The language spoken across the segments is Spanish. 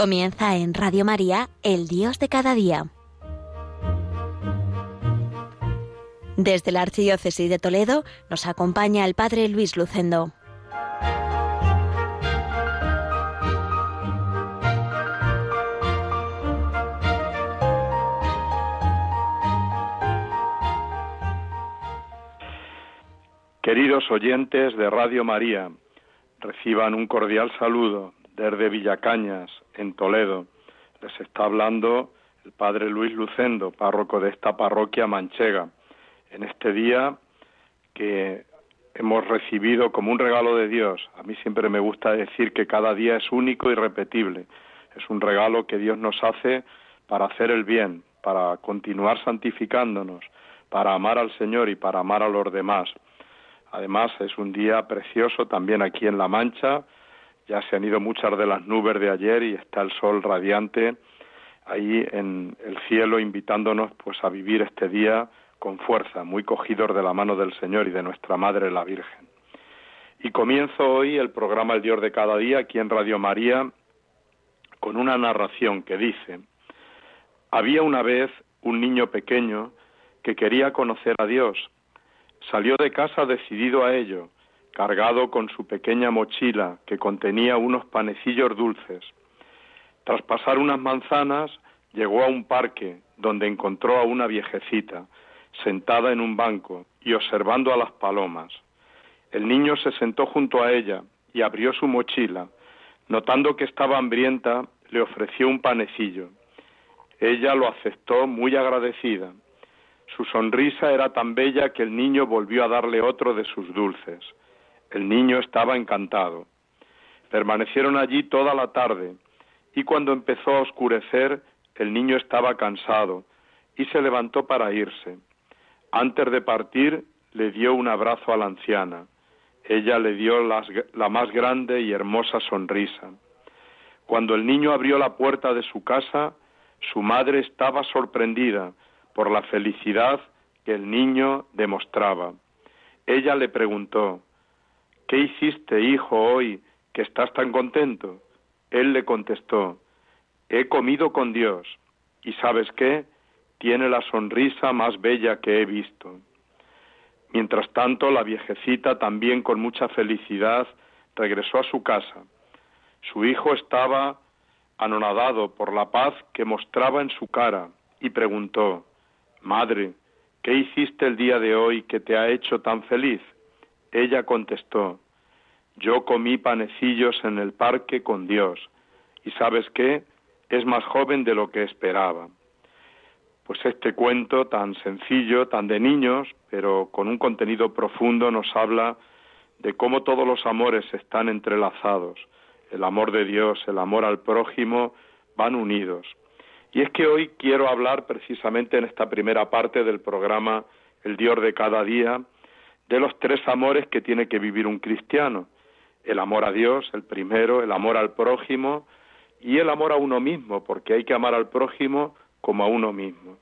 Comienza en Radio María, El Dios de cada día. Desde la Archidiócesis de Toledo nos acompaña el Padre Luis Lucendo. Queridos oyentes de Radio María, reciban un cordial saludo desde Villacañas, en Toledo. Les está hablando el Padre Luis Lucendo, párroco de esta parroquia manchega, en este día que hemos recibido como un regalo de Dios. A mí siempre me gusta decir que cada día es único y repetible. Es un regalo que Dios nos hace para hacer el bien, para continuar santificándonos, para amar al Señor y para amar a los demás. Además, es un día precioso también aquí en La Mancha. Ya se han ido muchas de las nubes de ayer y está el sol radiante ahí en el cielo invitándonos pues a vivir este día con fuerza, muy cogidos de la mano del Señor y de nuestra Madre la Virgen. Y comienzo hoy el programa El Dios de cada día aquí en Radio María con una narración que dice, había una vez un niño pequeño que quería conocer a Dios Salió de casa decidido a ello, cargado con su pequeña mochila que contenía unos panecillos dulces. Tras pasar unas manzanas, llegó a un parque donde encontró a una viejecita, sentada en un banco y observando a las palomas. El niño se sentó junto a ella y abrió su mochila. Notando que estaba hambrienta, le ofreció un panecillo. Ella lo aceptó muy agradecida su sonrisa era tan bella que el niño volvió a darle otro de sus dulces. El niño estaba encantado. Permanecieron allí toda la tarde, y cuando empezó a oscurecer, el niño estaba cansado, y se levantó para irse. Antes de partir, le dio un abrazo a la anciana. Ella le dio la más grande y hermosa sonrisa. Cuando el niño abrió la puerta de su casa, su madre estaba sorprendida, por la felicidad que el niño demostraba. Ella le preguntó, ¿Qué hiciste, hijo, hoy que estás tan contento? Él le contestó, He comido con Dios, y sabes qué, tiene la sonrisa más bella que he visto. Mientras tanto, la viejecita, también con mucha felicidad, regresó a su casa. Su hijo estaba anonadado por la paz que mostraba en su cara y preguntó, Madre, ¿qué hiciste el día de hoy que te ha hecho tan feliz? Ella contestó, Yo comí panecillos en el parque con Dios, y sabes qué, es más joven de lo que esperaba. Pues este cuento tan sencillo, tan de niños, pero con un contenido profundo, nos habla de cómo todos los amores están entrelazados. El amor de Dios, el amor al prójimo, van unidos. Y es que hoy quiero hablar precisamente en esta primera parte del programa El Dios de cada día de los tres amores que tiene que vivir un cristiano. El amor a Dios, el primero, el amor al prójimo y el amor a uno mismo, porque hay que amar al prójimo como a uno mismo.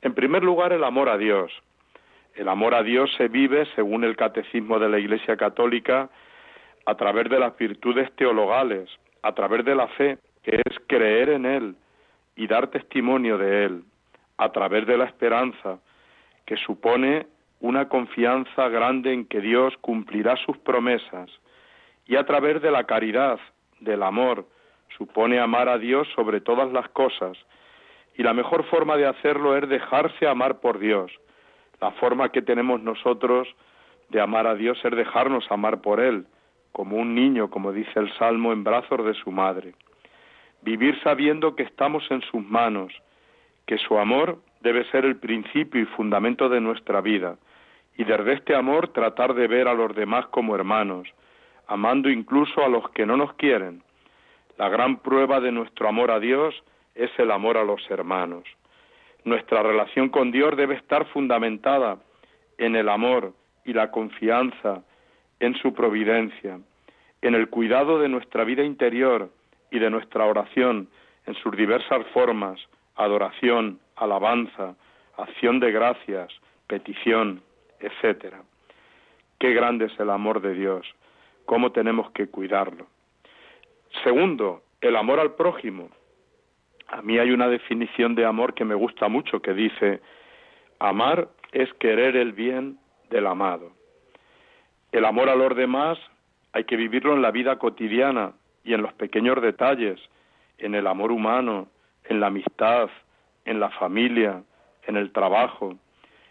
En primer lugar, el amor a Dios. El amor a Dios se vive, según el catecismo de la Iglesia Católica, a través de las virtudes teologales, a través de la fe, que es creer en Él, y dar testimonio de Él a través de la esperanza, que supone una confianza grande en que Dios cumplirá sus promesas, y a través de la caridad, del amor, supone amar a Dios sobre todas las cosas, y la mejor forma de hacerlo es dejarse amar por Dios. La forma que tenemos nosotros de amar a Dios es dejarnos amar por Él, como un niño, como dice el Salmo, en brazos de su madre vivir sabiendo que estamos en sus manos, que su amor debe ser el principio y fundamento de nuestra vida, y desde este amor tratar de ver a los demás como hermanos, amando incluso a los que no nos quieren. La gran prueba de nuestro amor a Dios es el amor a los hermanos. Nuestra relación con Dios debe estar fundamentada en el amor y la confianza en su providencia, en el cuidado de nuestra vida interior, y de nuestra oración en sus diversas formas, adoración, alabanza, acción de gracias, petición, etcétera. Qué grande es el amor de Dios, cómo tenemos que cuidarlo. Segundo, el amor al prójimo. A mí hay una definición de amor que me gusta mucho que dice, amar es querer el bien del amado. El amor a los demás hay que vivirlo en la vida cotidiana y en los pequeños detalles, en el amor humano, en la amistad, en la familia, en el trabajo.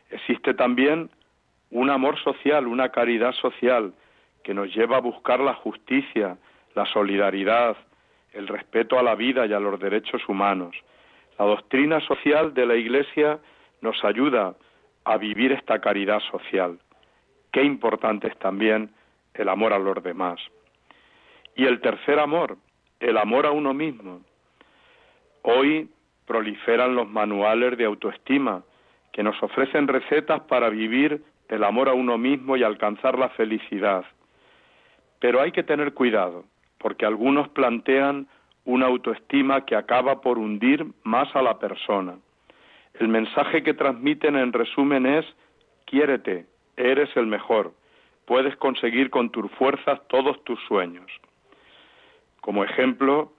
Existe también un amor social, una caridad social que nos lleva a buscar la justicia, la solidaridad, el respeto a la vida y a los derechos humanos. La doctrina social de la Iglesia nos ayuda a vivir esta caridad social. Qué importante es también el amor a los demás. Y el tercer amor, el amor a uno mismo. Hoy proliferan los manuales de autoestima que nos ofrecen recetas para vivir el amor a uno mismo y alcanzar la felicidad. Pero hay que tener cuidado, porque algunos plantean una autoestima que acaba por hundir más a la persona. El mensaje que transmiten en resumen es quiérete, eres el mejor, puedes conseguir con tus fuerzas todos tus sueños. Como ejemplo,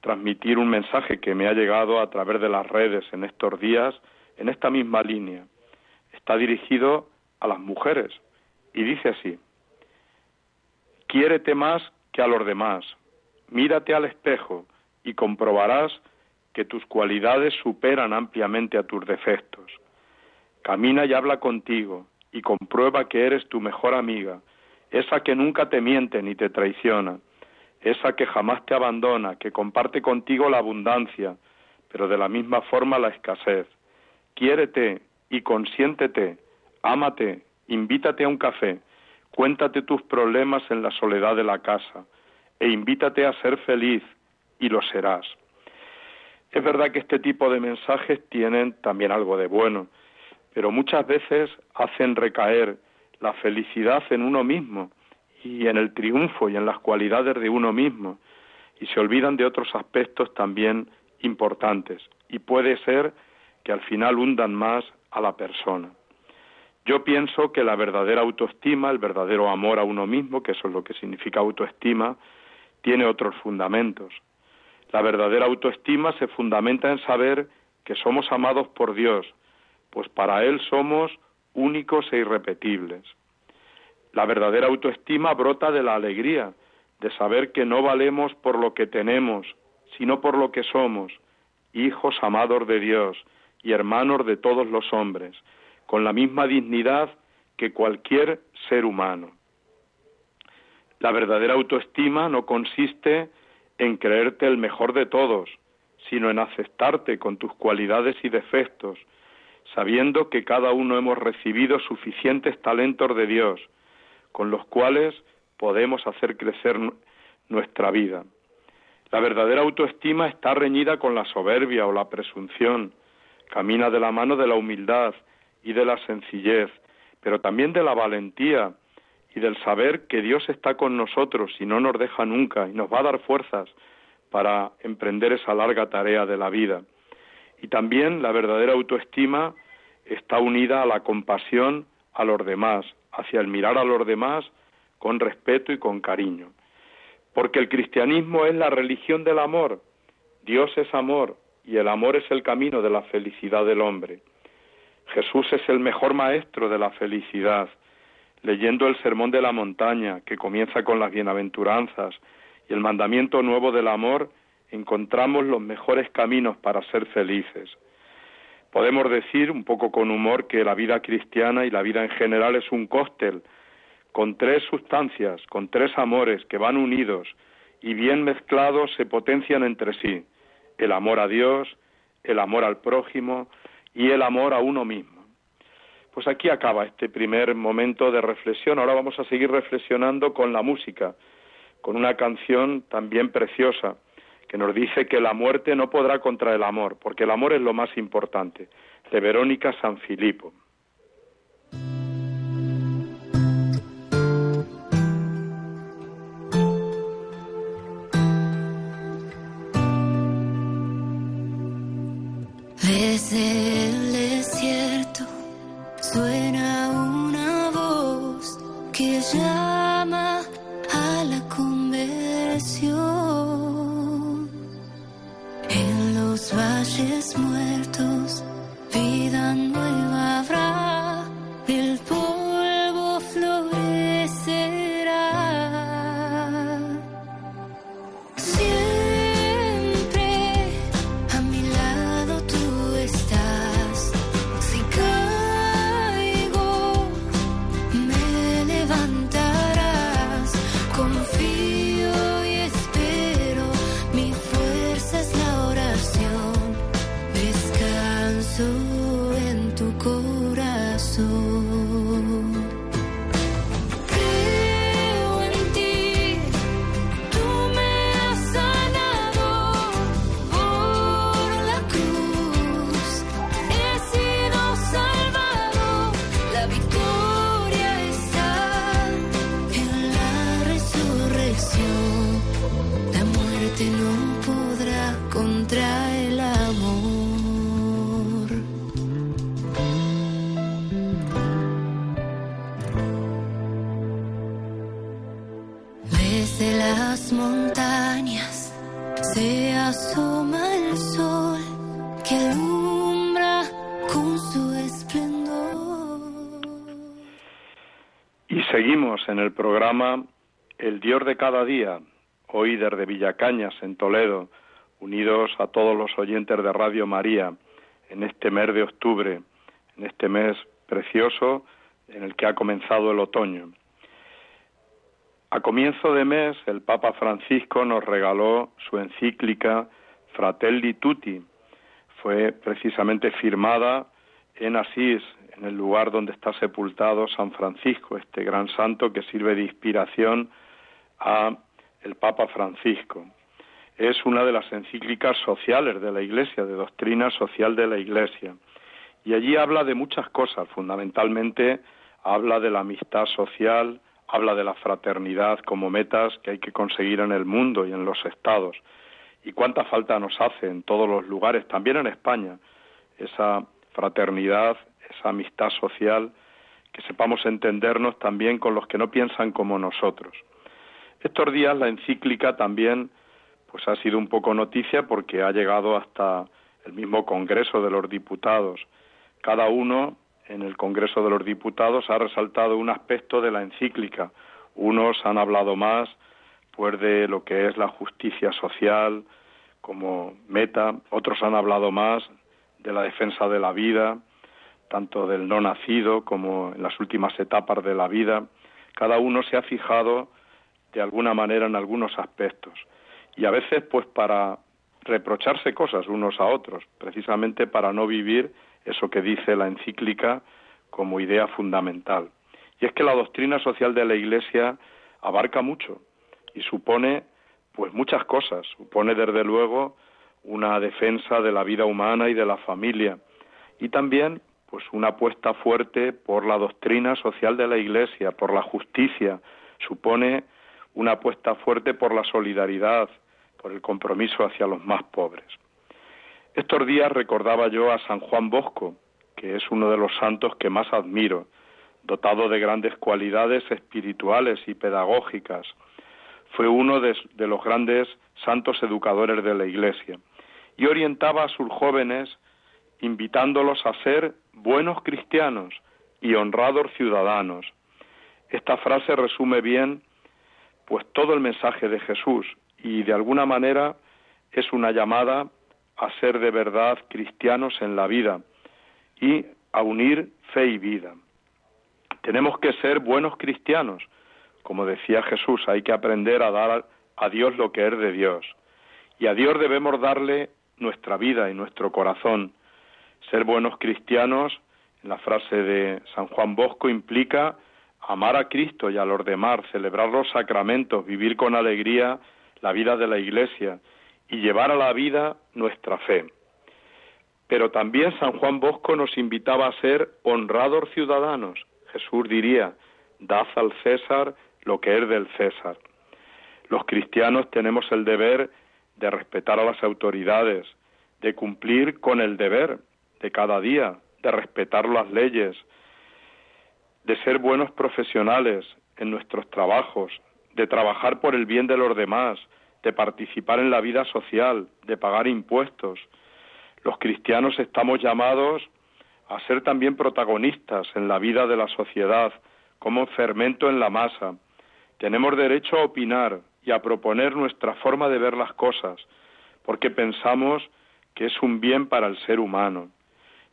transmitir un mensaje que me ha llegado a través de las redes en estos días, en esta misma línea. Está dirigido a las mujeres y dice así, quiérete más que a los demás, mírate al espejo y comprobarás que tus cualidades superan ampliamente a tus defectos. Camina y habla contigo y comprueba que eres tu mejor amiga, esa que nunca te miente ni te traiciona, esa que jamás te abandona, que comparte contigo la abundancia, pero de la misma forma la escasez. Quiérete y consiéntete, ámate, invítate a un café, cuéntate tus problemas en la soledad de la casa e invítate a ser feliz y lo serás. Es verdad que este tipo de mensajes tienen también algo de bueno, pero muchas veces hacen recaer la felicidad en uno mismo y en el triunfo y en las cualidades de uno mismo y se olvidan de otros aspectos también importantes y puede ser que al final hundan más a la persona. Yo pienso que la verdadera autoestima, el verdadero amor a uno mismo, que eso es lo que significa autoestima, tiene otros fundamentos. La verdadera autoestima se fundamenta en saber que somos amados por Dios, pues para Él somos únicos e irrepetibles. La verdadera autoestima brota de la alegría, de saber que no valemos por lo que tenemos, sino por lo que somos, hijos amados de Dios y hermanos de todos los hombres, con la misma dignidad que cualquier ser humano. La verdadera autoestima no consiste en creerte el mejor de todos, sino en aceptarte con tus cualidades y defectos, sabiendo que cada uno hemos recibido suficientes talentos de Dios con los cuales podemos hacer crecer nuestra vida. La verdadera autoestima está reñida con la soberbia o la presunción, camina de la mano de la humildad y de la sencillez, pero también de la valentía y del saber que Dios está con nosotros y no nos deja nunca y nos va a dar fuerzas para emprender esa larga tarea de la vida. Y también la verdadera autoestima está unida a la compasión a los demás, hacia el mirar a los demás con respeto y con cariño. Porque el cristianismo es la religión del amor. Dios es amor y el amor es el camino de la felicidad del hombre. Jesús es el mejor maestro de la felicidad. Leyendo el Sermón de la Montaña, que comienza con las bienaventuranzas, y el mandamiento nuevo del amor, encontramos los mejores caminos para ser felices. Podemos decir, un poco con humor, que la vida cristiana y la vida en general es un cóctel con tres sustancias, con tres amores que van unidos y bien mezclados se potencian entre sí. El amor a Dios, el amor al prójimo y el amor a uno mismo. Pues aquí acaba este primer momento de reflexión. Ahora vamos a seguir reflexionando con la música, con una canción también preciosa que nos dice que la muerte no podrá contra el amor, porque el amor es lo más importante, de Verónica Sanfilippo. En el programa El Dios de cada día, hoy desde Villacañas, en Toledo, unidos a todos los oyentes de Radio María, en este mes de octubre, en este mes precioso en el que ha comenzado el otoño. A comienzo de mes, el Papa Francisco nos regaló su encíclica Fratelli Tutti. Fue precisamente firmada en Asís, en el lugar donde está sepultado San Francisco, este gran santo que sirve de inspiración a el Papa Francisco. Es una de las encíclicas sociales de la Iglesia, de doctrina social de la Iglesia. Y allí habla de muchas cosas, fundamentalmente habla de la amistad social, habla de la fraternidad como metas que hay que conseguir en el mundo y en los estados. Y cuánta falta nos hace en todos los lugares, también en España, esa fraternidad, esa amistad social, que sepamos entendernos también con los que no piensan como nosotros. Estos días la encíclica también pues ha sido un poco noticia porque ha llegado hasta el mismo Congreso de los Diputados. Cada uno en el Congreso de los Diputados ha resaltado un aspecto de la encíclica. Unos han hablado más pues de lo que es la justicia social como meta, otros han hablado más de la defensa de la vida, tanto del no nacido como en las últimas etapas de la vida, cada uno se ha fijado de alguna manera en algunos aspectos y a veces pues para reprocharse cosas unos a otros, precisamente para no vivir eso que dice la encíclica como idea fundamental. Y es que la doctrina social de la Iglesia abarca mucho y supone pues muchas cosas, supone desde luego una defensa de la vida humana y de la familia y también pues una apuesta fuerte por la doctrina social de la Iglesia, por la justicia, supone una apuesta fuerte por la solidaridad, por el compromiso hacia los más pobres. Estos días recordaba yo a San Juan Bosco, que es uno de los santos que más admiro, dotado de grandes cualidades espirituales y pedagógicas. Fue uno de, de los grandes santos educadores de la Iglesia y orientaba a sus jóvenes invitándolos a ser buenos cristianos y honrados ciudadanos. Esta frase resume bien pues todo el mensaje de Jesús y de alguna manera es una llamada a ser de verdad cristianos en la vida y a unir fe y vida. Tenemos que ser buenos cristianos. Como decía Jesús, hay que aprender a dar a Dios lo que es de Dios. Y a Dios debemos darle nuestra vida y nuestro corazón. Ser buenos cristianos, en la frase de San Juan Bosco, implica amar a Cristo y a los demás, celebrar los sacramentos, vivir con alegría la vida de la Iglesia y llevar a la vida nuestra fe. Pero también San Juan Bosco nos invitaba a ser honrados ciudadanos. Jesús diría, dad al César lo que es del César. Los cristianos tenemos el deber de respetar a las autoridades, de cumplir con el deber de cada día, de respetar las leyes, de ser buenos profesionales en nuestros trabajos, de trabajar por el bien de los demás, de participar en la vida social, de pagar impuestos. Los cristianos estamos llamados a ser también protagonistas en la vida de la sociedad, como fermento en la masa. Tenemos derecho a opinar y a proponer nuestra forma de ver las cosas, porque pensamos que es un bien para el ser humano.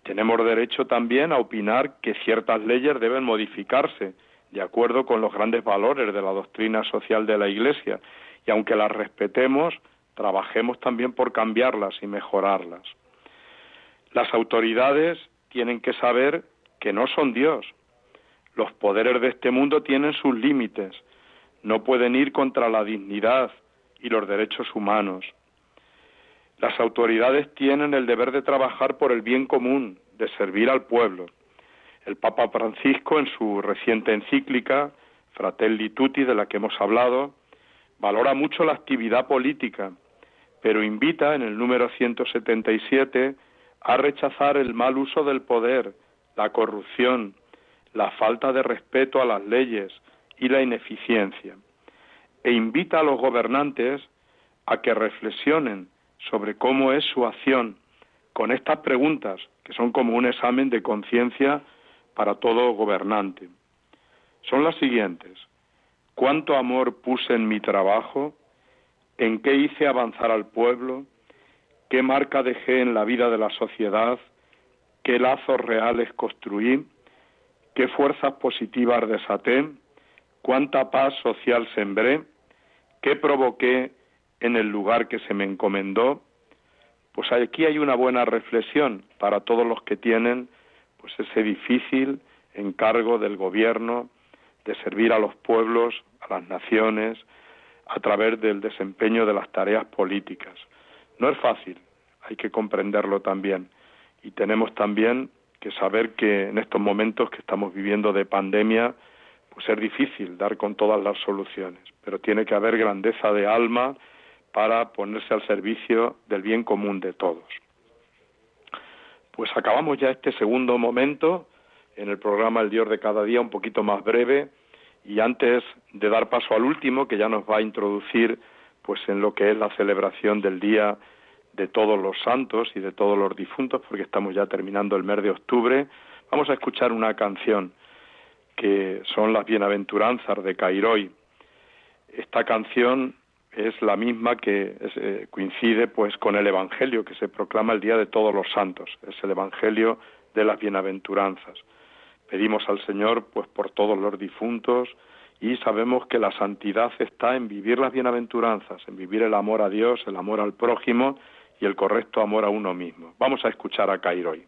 Tenemos derecho también a opinar que ciertas leyes deben modificarse de acuerdo con los grandes valores de la doctrina social de la Iglesia y aunque las respetemos, trabajemos también por cambiarlas y mejorarlas. Las autoridades tienen que saber que no son Dios. Los poderes de este mundo tienen sus límites. No pueden ir contra la dignidad y los derechos humanos. Las autoridades tienen el deber de trabajar por el bien común, de servir al pueblo. El Papa Francisco, en su reciente encíclica, Fratelli Tutti, de la que hemos hablado, valora mucho la actividad política, pero invita en el número 177 a rechazar el mal uso del poder, la corrupción, la falta de respeto a las leyes y la ineficiencia, e invita a los gobernantes a que reflexionen sobre cómo es su acción con estas preguntas, que son como un examen de conciencia para todo gobernante. Son las siguientes. ¿Cuánto amor puse en mi trabajo? ¿En qué hice avanzar al pueblo? ¿Qué marca dejé en la vida de la sociedad? ¿Qué lazos reales construí? ¿Qué fuerzas positivas desaté? ¿Cuánta paz social sembré? ¿Qué provoqué en el lugar que se me encomendó? Pues aquí hay una buena reflexión para todos los que tienen pues ese difícil encargo del gobierno de servir a los pueblos, a las naciones, a través del desempeño de las tareas políticas. No es fácil, hay que comprenderlo también. Y tenemos también que saber que en estos momentos que estamos viviendo de pandemia, pues es difícil dar con todas las soluciones, pero tiene que haber grandeza de alma para ponerse al servicio del bien común de todos. Pues acabamos ya este segundo momento en el programa El Dios de cada día, un poquito más breve, y antes de dar paso al último, que ya nos va a introducir pues en lo que es la celebración del día de todos los santos y de todos los difuntos, porque estamos ya terminando el mes de octubre, vamos a escuchar una canción que son las bienaventuranzas de Cairoi. Esta canción es la misma que eh, coincide pues con el evangelio que se proclama el día de todos los santos, es el evangelio de las bienaventuranzas. Pedimos al Señor pues por todos los difuntos, y sabemos que la santidad está en vivir las bienaventuranzas, en vivir el amor a Dios, el amor al prójimo y el correcto amor a uno mismo. Vamos a escuchar a Cairoi.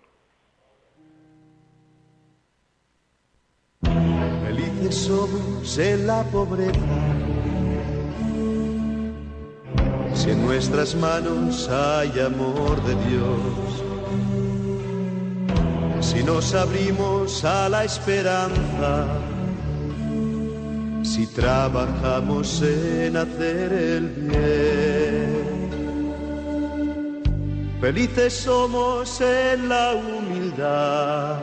Felices somos en la pobreza, si en nuestras manos hay amor de Dios, si nos abrimos a la esperanza. Si trabajamos en hacer el bien. Felices somos en la humildad,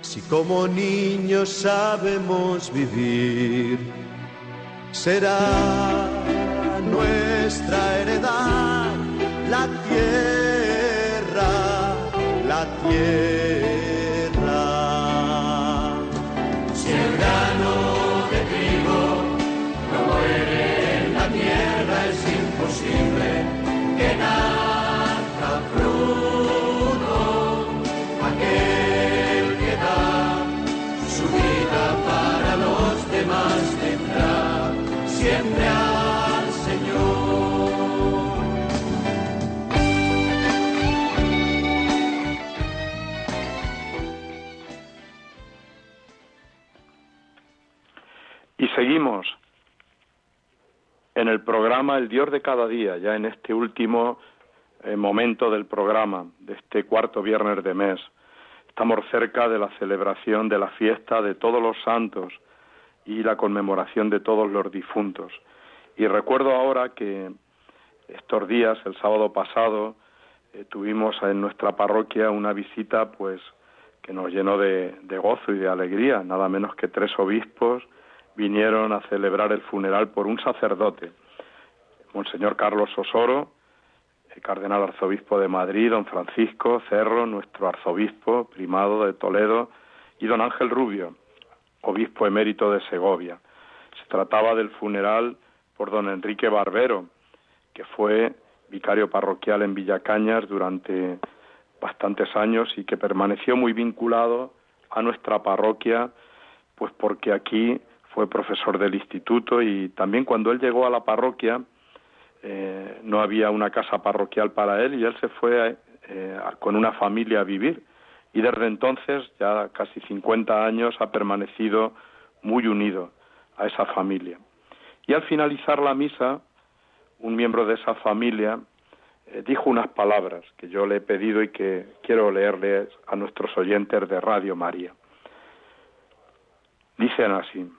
si como niños sabemos vivir, será nuestra heredad la tierra, la tierra. Seguimos en el programa El Dios de cada día, ya en este último eh, momento del programa, de este cuarto viernes de mes. Estamos cerca de la celebración de la fiesta de todos los santos y la conmemoración de todos los difuntos. Y recuerdo ahora que estos días, el sábado pasado, eh, tuvimos en nuestra parroquia una visita pues que nos llenó de gozo y de alegría, nada menos que tres obispos, vinieron a celebrar el funeral por un sacerdote, Monseñor Carlos Osoro, el cardenal arzobispo de Madrid, don Francisco Cerro, nuestro arzobispo primado de Toledo, y don Ángel Rubio, obispo emérito de Segovia. Se trataba del funeral por don Enrique Barbero, que fue vicario parroquial en Villacañas durante bastantes años y que permaneció muy vinculado a nuestra parroquia, pues porque aquí fue profesor del instituto y también cuando él llegó a la parroquia eh, no había una casa parroquial para él y él se fue eh, con una familia a vivir y desde entonces, ya casi 50 años, ha permanecido muy unido a esa familia. Y al finalizar la misa, un miembro de esa familia eh, dijo unas palabras que yo le he pedido y que quiero leerles a nuestros oyentes de Radio María. Dicen así,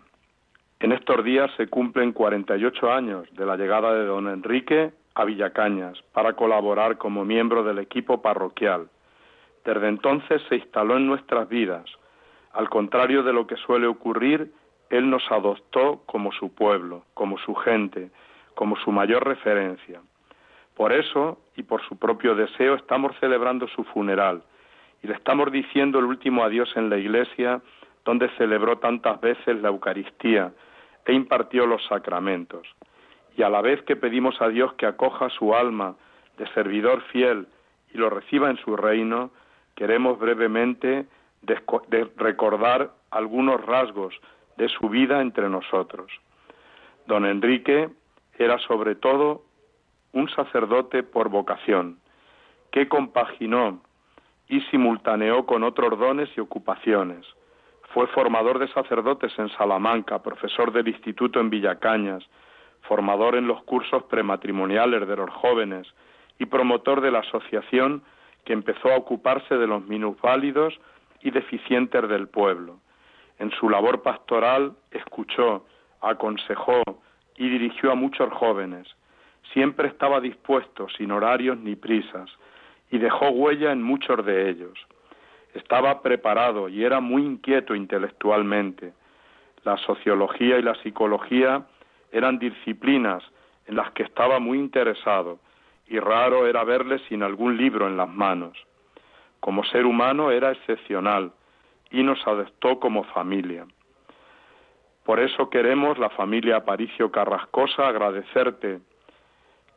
en estos días se cumplen 48 años de la llegada de don Enrique a Villacañas para colaborar como miembro del equipo parroquial. Desde entonces se instaló en nuestras vidas. Al contrario de lo que suele ocurrir, él nos adoptó como su pueblo, como su gente, como su mayor referencia. Por eso, y por su propio deseo, estamos celebrando su funeral y le estamos diciendo el último adiós en la iglesia donde celebró tantas veces la Eucaristía e impartió los sacramentos. Y a la vez que pedimos a Dios que acoja su alma de servidor fiel y lo reciba en su reino, queremos brevemente recordar algunos rasgos de su vida entre nosotros. Don Enrique era sobre todo un sacerdote por vocación, que compaginó y simultaneó con otros dones y ocupaciones. Fue formador de sacerdotes en Salamanca, profesor del instituto en Villacañas, formador en los cursos prematrimoniales de los jóvenes y promotor de la asociación que empezó a ocuparse de los minusválidos y deficientes del pueblo. En su labor pastoral escuchó, aconsejó y dirigió a muchos jóvenes. Siempre estaba dispuesto, sin horarios ni prisas, y dejó huella en muchos de ellos. Estaba preparado y era muy inquieto intelectualmente. La sociología y la psicología eran disciplinas en las que estaba muy interesado, y raro era verle sin algún libro en las manos. Como ser humano era excepcional, y nos adoptó como familia. Por eso queremos, la familia Aparicio Carrascosa, agradecerte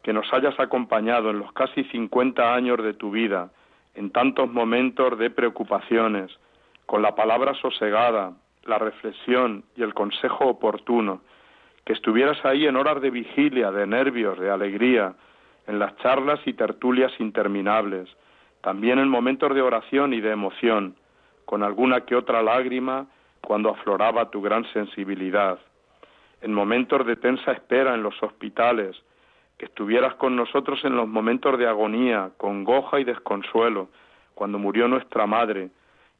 que nos hayas acompañado en los casi 50 años de tu vida, en tantos momentos de preocupaciones, con la palabra sosegada, la reflexión y el consejo oportuno, que estuvieras ahí en horas de vigilia, de nervios, de alegría, en las charlas y tertulias interminables, también en momentos de oración y de emoción, con alguna que otra lágrima cuando afloraba tu gran sensibilidad, en momentos de tensa espera en los hospitales, que estuvieras con nosotros en los momentos de agonía, congoja y desconsuelo, cuando murió nuestra madre,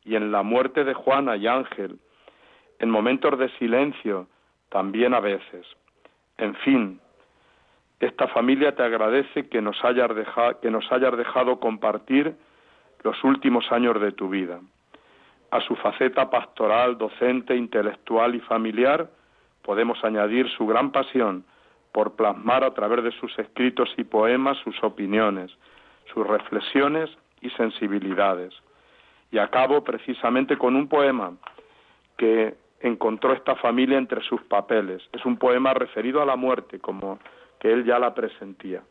y en la muerte de Juana y Ángel, en momentos de silencio, también a veces. En fin, esta familia te agradece que nos hayas, que nos hayas dejado compartir los últimos años de tu vida a su faceta pastoral, docente, intelectual y familiar, podemos añadir su gran pasión por plasmar a través de sus escritos y poemas sus opiniones, sus reflexiones y sensibilidades. Y acabo precisamente con un poema que encontró esta familia entre sus papeles. Es un poema referido a la muerte, como que él ya la presentía.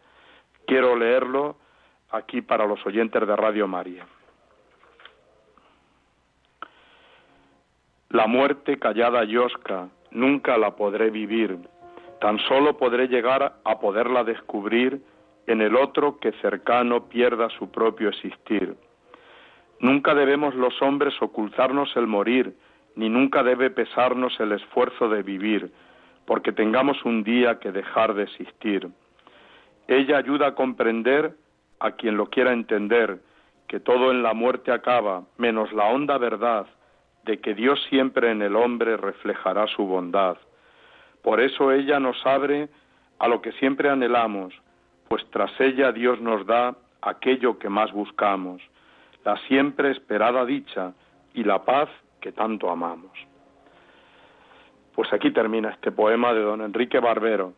Quiero leerlo aquí para los oyentes de Radio María. La muerte callada y osca nunca la podré vivir, tan solo podré llegar a poderla descubrir en el otro que cercano pierda su propio existir. Nunca debemos los hombres ocultarnos el morir, ni nunca debe pesarnos el esfuerzo de vivir, porque tengamos un día que dejar de existir. Ella ayuda a comprender a quien lo quiera entender, que todo en la muerte acaba, menos la honda verdad, de que Dios siempre en el hombre reflejará su bondad. Por eso ella nos abre a lo que siempre anhelamos, pues tras ella Dios nos da aquello que más buscamos, la siempre esperada dicha y la paz que tanto amamos. Pues aquí termina este poema de don Enrique Barbero,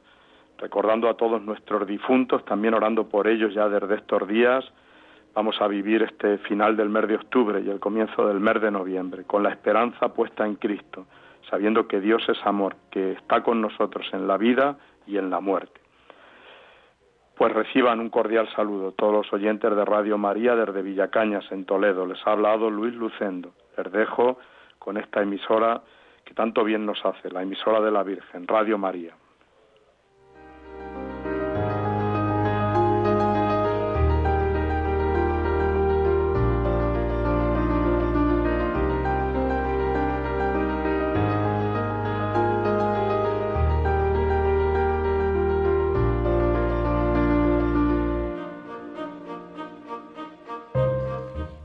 recordando a todos nuestros difuntos, también orando por ellos ya desde estos días. Vamos a vivir este final del mes de octubre y el comienzo del mes de noviembre, con la esperanza puesta en Cristo, sabiendo que Dios es amor, que está con nosotros en la vida y en la muerte. Pues reciban un cordial saludo todos los oyentes de Radio María desde Villacañas, en Toledo. Les ha hablado Luis Lucendo. Les dejo con esta emisora que tanto bien nos hace, la emisora de la Virgen, Radio María.